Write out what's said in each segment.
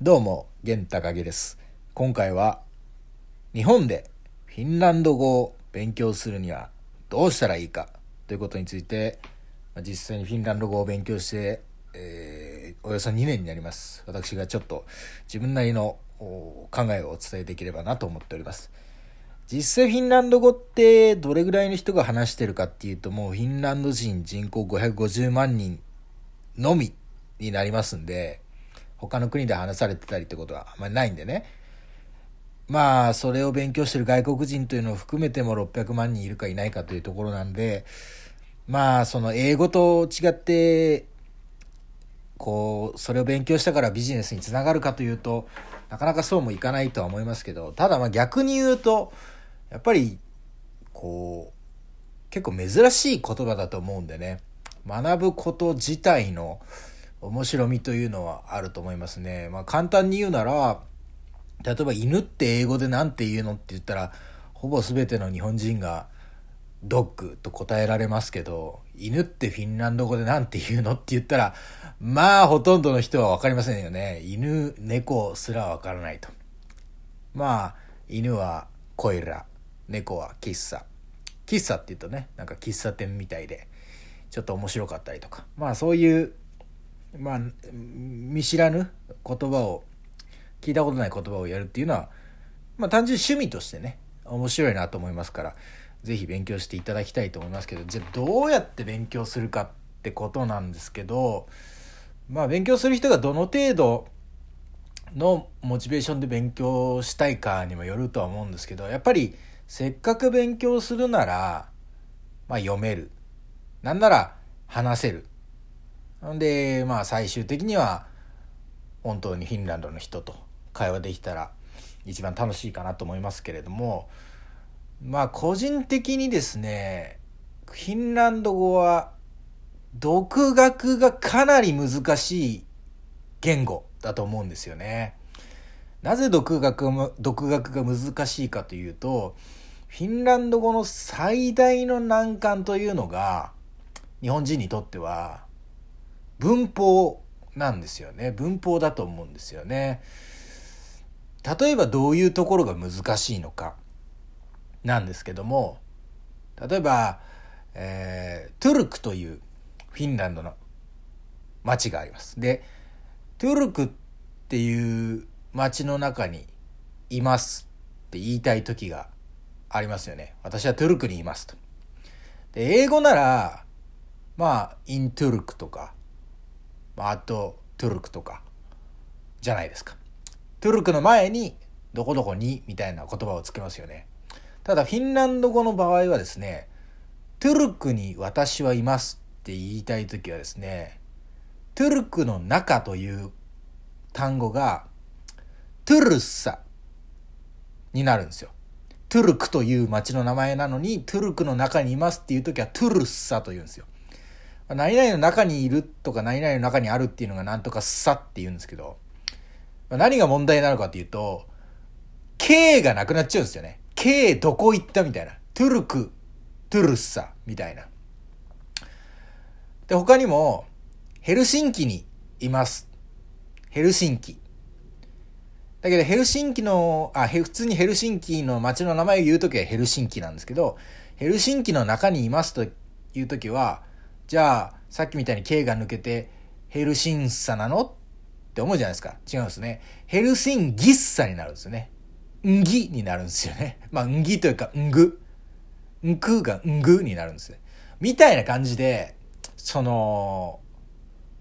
どうも、玄高木です。今回は、日本でフィンランド語を勉強するにはどうしたらいいかということについて、実際にフィンランド語を勉強して、えーおよそ2年になります。私がちょっと自分なりの考えをお伝えできればなと思っております。実際フィンランド語ってどれぐらいの人が話してるかっていうともうフィンランド人人口550万人のみになりますんで、他の国で話されてたりってことはあんまりないんでね。まあ、それを勉強してる外国人というのを含めても600万人いるかいないかというところなんで、まあ、その英語と違って、こう、それを勉強したからビジネスにつながるかというと、なかなかそうもいかないとは思いますけど、ただまあ逆に言うと、やっぱり、こう、結構珍しい言葉だと思うんでね、学ぶこと自体の面白みというのはあると思いますね。まあ簡単に言うなら、例えば犬って英語で何て言うのって言ったら、ほぼ全ての日本人がドッグと答えられますけど、犬ってフィンランド語で何て言うのって言ったら、まあほとんどの人は分かりませんよね。犬、猫すら分からないと。まあ、犬はコイラ、猫は喫茶。喫茶って言うとね、なんか喫茶店みたいで、ちょっと面白かったりとか。まあそういう、まあ、見知らぬ言葉を、聞いたことない言葉をやるっていうのは、まあ単純に趣味としてね、面白いなと思いますから、ぜひ勉強していただきたいと思いますけど、じゃあどうやって勉強するかってことなんですけど、まあ勉強する人がどの程度のモチベーションで勉強したいかにもよるとは思うんですけど、やっぱりせっかく勉強するなら、まあ読める。なんなら話せる。んで、まあ最終的には本当にフィンランドの人と会話できたら一番楽しいかなと思いますけれども、まあ個人的にですね、フィンランド語は独学がかなり難しい言語だと思うんですよね。なぜ独学独学が難しいかというと、フィンランド語の最大の難関というのが、日本人にとっては文法なんですよね。文法だと思うんですよね。例えばどういうところが難しいのかなんですけども、例えば、えートゥルクというフィンランドの町があります。で、トゥルクっていう町の中にいますって言いたい時がありますよね。私はトゥルクにいますと。で、英語なら、まあ、イントゥルクとか、あ、と、トゥルクとか、じゃないですか。トゥルクの前に、どこどこに、みたいな言葉をつけますよね。ただ、フィンランド語の場合はですね、トゥルクに私はいますって言いたいときはですね、トゥルクの中という単語が、トゥルッサになるんですよ。トゥルクという町の名前なのに、トゥルクの中にいますっていうときはトゥルッサと言うんですよ。何々の中にいるとか何々の中にあるっていうのがなんとかさって言うんですけど、何が問題なのかっていうと、K がなくなっちゃうんですよね。K どこ行ったみたいな。トゥルク、トゥルッサみたいな。で、他にも、ヘルシンキにいます。ヘルシンキ。だけど、ヘルシンキの、あ、普通にヘルシンキの街の名前を言うときはヘルシンキなんですけど、ヘルシンキの中にいますというときは、じゃあ、さっきみたいに K が抜けて、ヘルシンサなのって思うじゃないですか。違うんですね。ヘルシンギッサになるんですよね。んぎになるんですよね。まあ、んぎというか、んぐ。んくがんぐになるんですね。みたいな感じで、その、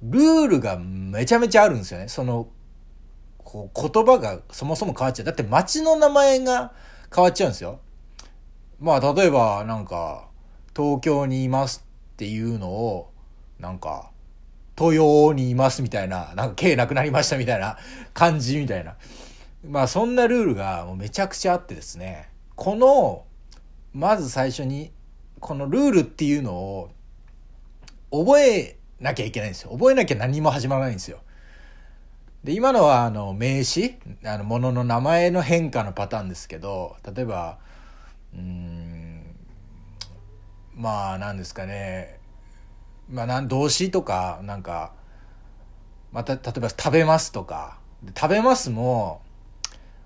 ルールがめちゃめちゃあるんですよね。その、こう言葉がそもそも変わっちゃう。だって街の名前が変わっちゃうんですよ。まあ、例えば、なんか、東京にいますっていうのを、なんか、東洋にいますみたいな、なんか K なくなりましたみたいな感じみたいな。まあそんなルールがもうめちゃくちゃあってですね、この、まず最初に、このルールっていうのを覚えなきゃいけないんですよ。覚えなきゃ何も始まらないんですよ。で、今のはあの名詞、あの物の名前の変化のパターンですけど、例えば、うん、まあ何ですかね、まあ動詞とか、なんか、また、例えば食べますとか、食べますも、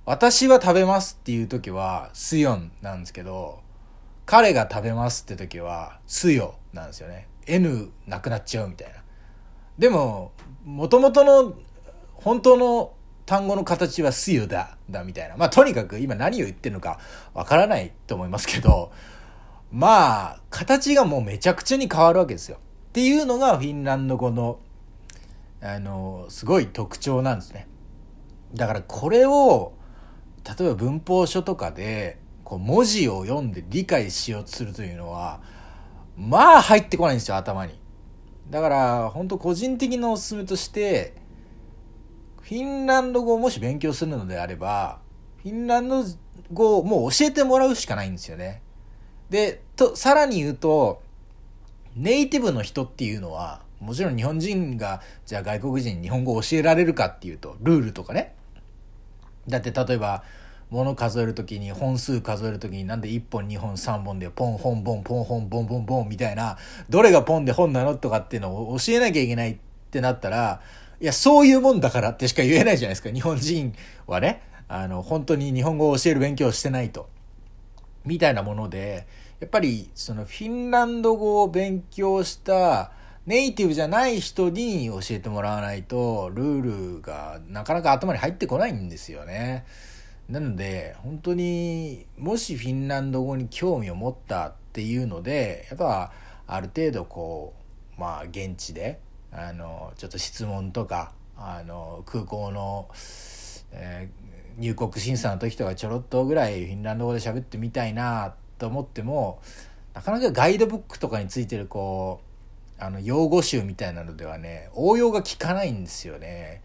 私は食べますっていう時は、スヨンなんですけど、彼が食べますって時は、スヨなんですよね。N なくなっちゃうみたいな。でも、もともとの、本当の単語の形はスヨだ、だみたいな。まあ、とにかく今何を言ってるのかわからないと思いますけど、まあ、形がもうめちゃくちゃに変わるわけですよ。っていうのがフィンランド語の、あの、すごい特徴なんですね。だからこれを、例えば文法書とかで、こう文字を読んで理解しようとするというのは、まあ入ってこないんですよ、頭に。だから、本当個人的なおすすめとして、フィンランド語をもし勉強するのであれば、フィンランド語をもう教えてもらうしかないんですよね。で、と、さらに言うと、ネイティブの人っていうのは、もちろん日本人が、じゃあ外国人に日本語を教えられるかっていうと、ルールとかね。だって例えば、物数える時に本数数える時になんで1本2本3本でポン本ボンポン本ボンボンボンみたいなどれがポンで本なのとかっていうのを教えなきゃいけないってなったらいやそういうもんだからってしか言えないじゃないですか。日本人はね。あの本当に日本語を教える勉強をしてないと。みたいなものでやっぱりそのフィンランド語を勉強したネイティブじゃない人に教えてもらわないとルールがなかなか頭に入ってこないんですよね。なので本当にもしフィンランド語に興味を持ったっていうのでやっぱある程度こうまあ現地であのちょっと質問とかあの空港の、えー、入国審査の時とかちょろっとぐらいフィンランド語で喋ってみたいなっと思ってもなかなかガイドブックとかについてるこうあの用語集みたいなのではね応用が効かないんですよね。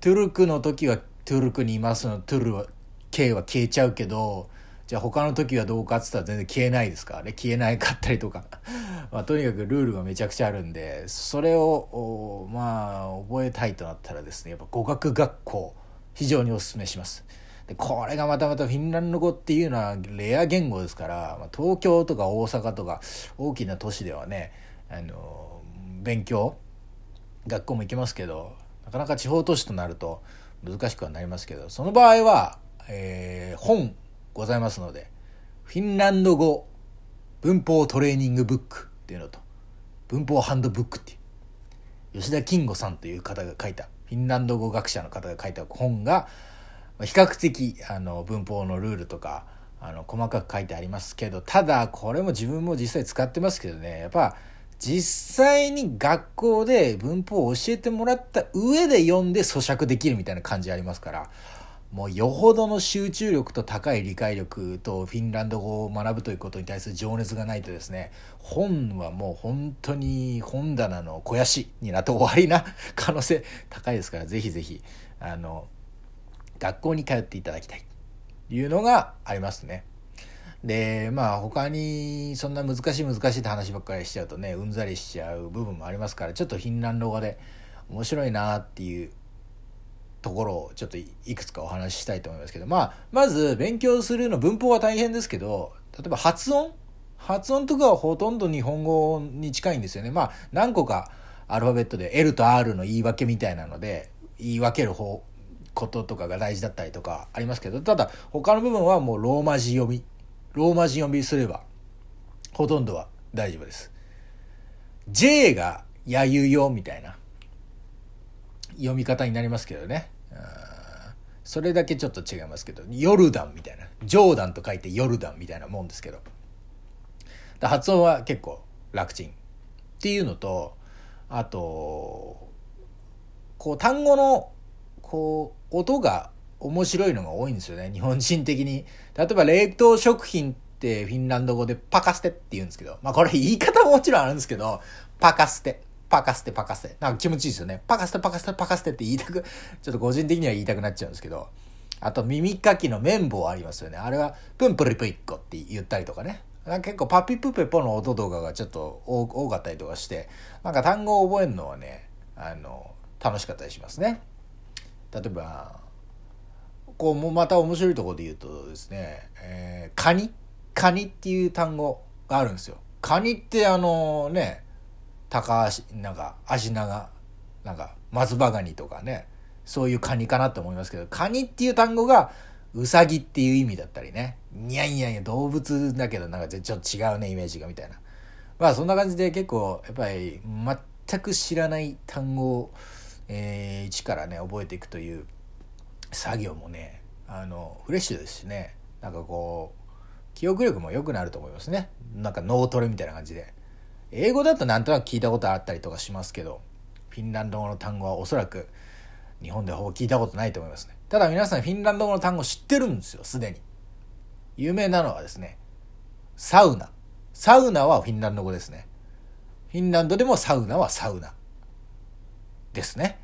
トゥルクの時はトゥルクにいますのトゥルは K は消えちゃうけどじゃあ他の時はどうかっつったら全然消えないですか？らね消えないかったりとか まあ、とにかくルールがめちゃくちゃあるんでそれをまあ覚えたいとなったらですねやっぱ語学学校非常におすすめします。でこれがまたまたフィンランド語っていうのはレア言語ですから、まあ、東京とか大阪とか大きな都市ではねあの勉強学校も行けますけどなかなか地方都市となると難しくはなりますけどその場合は、えー、本ございますのでフィンランド語文法トレーニングブックっていうのと文法ハンドブックっていう吉田金吾さんという方が書いたフィンランド語学者の方が書いた本が比較的あの文法のルールとかあの細かく書いてありますけどただこれも自分も実際使ってますけどねやっぱ実際に学校で文法を教えてもらった上で読んで咀嚼できるみたいな感じありますからもうよほどの集中力と高い理解力とフィンランド語を学ぶということに対する情熱がないとですね本はもう本当に本棚の肥やしになって終わりな可能性高いですからぜひぜひあの学校に通っていただきたい。というのがありますね。でまあ他にそんな難しい難しいって話ばっかりしちゃうとねうんざりしちゃう部分もありますからちょっとフィンランド語で面白いなっていうところをちょっといくつかお話ししたいと思いますけどまあまず勉強するの文法は大変ですけど例えば発音？発音とかはほとんど日本語に近いんですよね。まあ何個かアルファベットで L と R の言い訳みたいなので言い分ける方こととかが大事だったりとかありますけど、ただ他の部分はもうローマ字読み。ローマ字読みすれば、ほとんどは大丈夫です。J がやゆよみたいな読み方になりますけどね。それだけちょっと違いますけど、ヨルダンみたいな。ジョーダンと書いてヨルダンみたいなもんですけど。発音は結構楽ちん。っていうのと、あと、こう単語のこう音が面白いのが多いんですよね。日本人的に。例えば冷凍食品ってフィンランド語でパカステって言うんですけど。まあこれ言い方ももちろんあるんですけど。パカステ。パカステパカステ。なんか気持ちいいですよね。パカステパカステパカステって言いたく ちょっと個人的には言いたくなっちゃうんですけど。あと耳かきの綿棒ありますよね。あれはプンプリプイッコって言ったりとかね。なんか結構パピプペポの音動画がちょっと多かったりとかして。なんか単語を覚えるのはねあの楽しかったりしますね。例えばこうもまた面白いところで言うとですね、えー、カニ？カニっていう単語があるんですよ。カニってあのね高足なんか足長なんか松葉ガニとかねそういうカニかなと思いますけど、カニっていう単語が、ウサギっていう意味だったりね。いやいやいや、動物だけど、なんかちょっと違うね、イメージがみたいな。まあそんな感じで結構、やっぱり全く知らない単語を、えー、一からね、覚えていくという作業もね、あの、フレッシュですしね、なんかこう、記憶力も良くなると思いますね。なんか脳トレみたいな感じで。英語だとなんとなく聞いたことあったりとかしますけど、フィンランド語の単語はおそらく日本でほぼ聞いたことないと思いますね。ただ皆さんフィンランド語の単語知ってるんですよ、すでに。有名なのはですね、サウナ。サウナはフィンランド語ですね。フィンランドでもサウナはサウナ。ですね。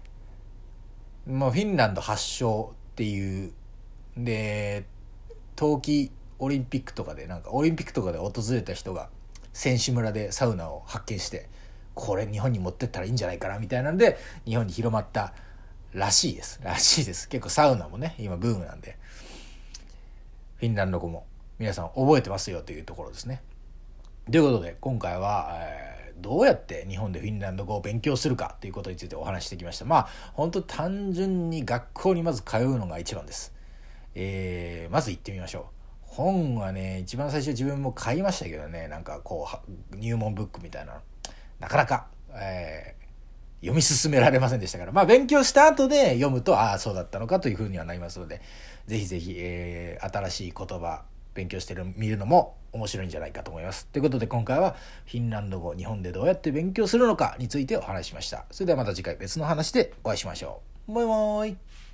もうフィンランド発祥っていう、で、冬季オリンピックとかで、なんかオリンピックとかで訪れた人が、選手村でサウナを発見して、これ日本に持ってったらいいんじゃないかなみたいなんで、日本に広まったらしいです。らしいです。結構サウナもね、今ブームなんで、フィンランド語も皆さん覚えてますよというところですね。ということで、今回は、えー、どうやって日本でフィンランド語を勉強するかということについてお話してきました。まあ、本当単純に学校にまず通うのが一番です。えー、まず行ってみましょう。本はね、一番最初自分も買いましたけどね、なんかこう、入門ブックみたいな、なかなか、えー、読み進められませんでしたから、まあ勉強した後で読むと、ああ、そうだったのかというふうにはなりますので、ぜひぜひ、えー、新しい言葉、勉強してる見るのも面白いんじゃないかと思います。ということで今回はフィンランド語、日本でどうやって勉強するのかについてお話しました。それではまた次回別の話でお会いしましょう。バイバーイ。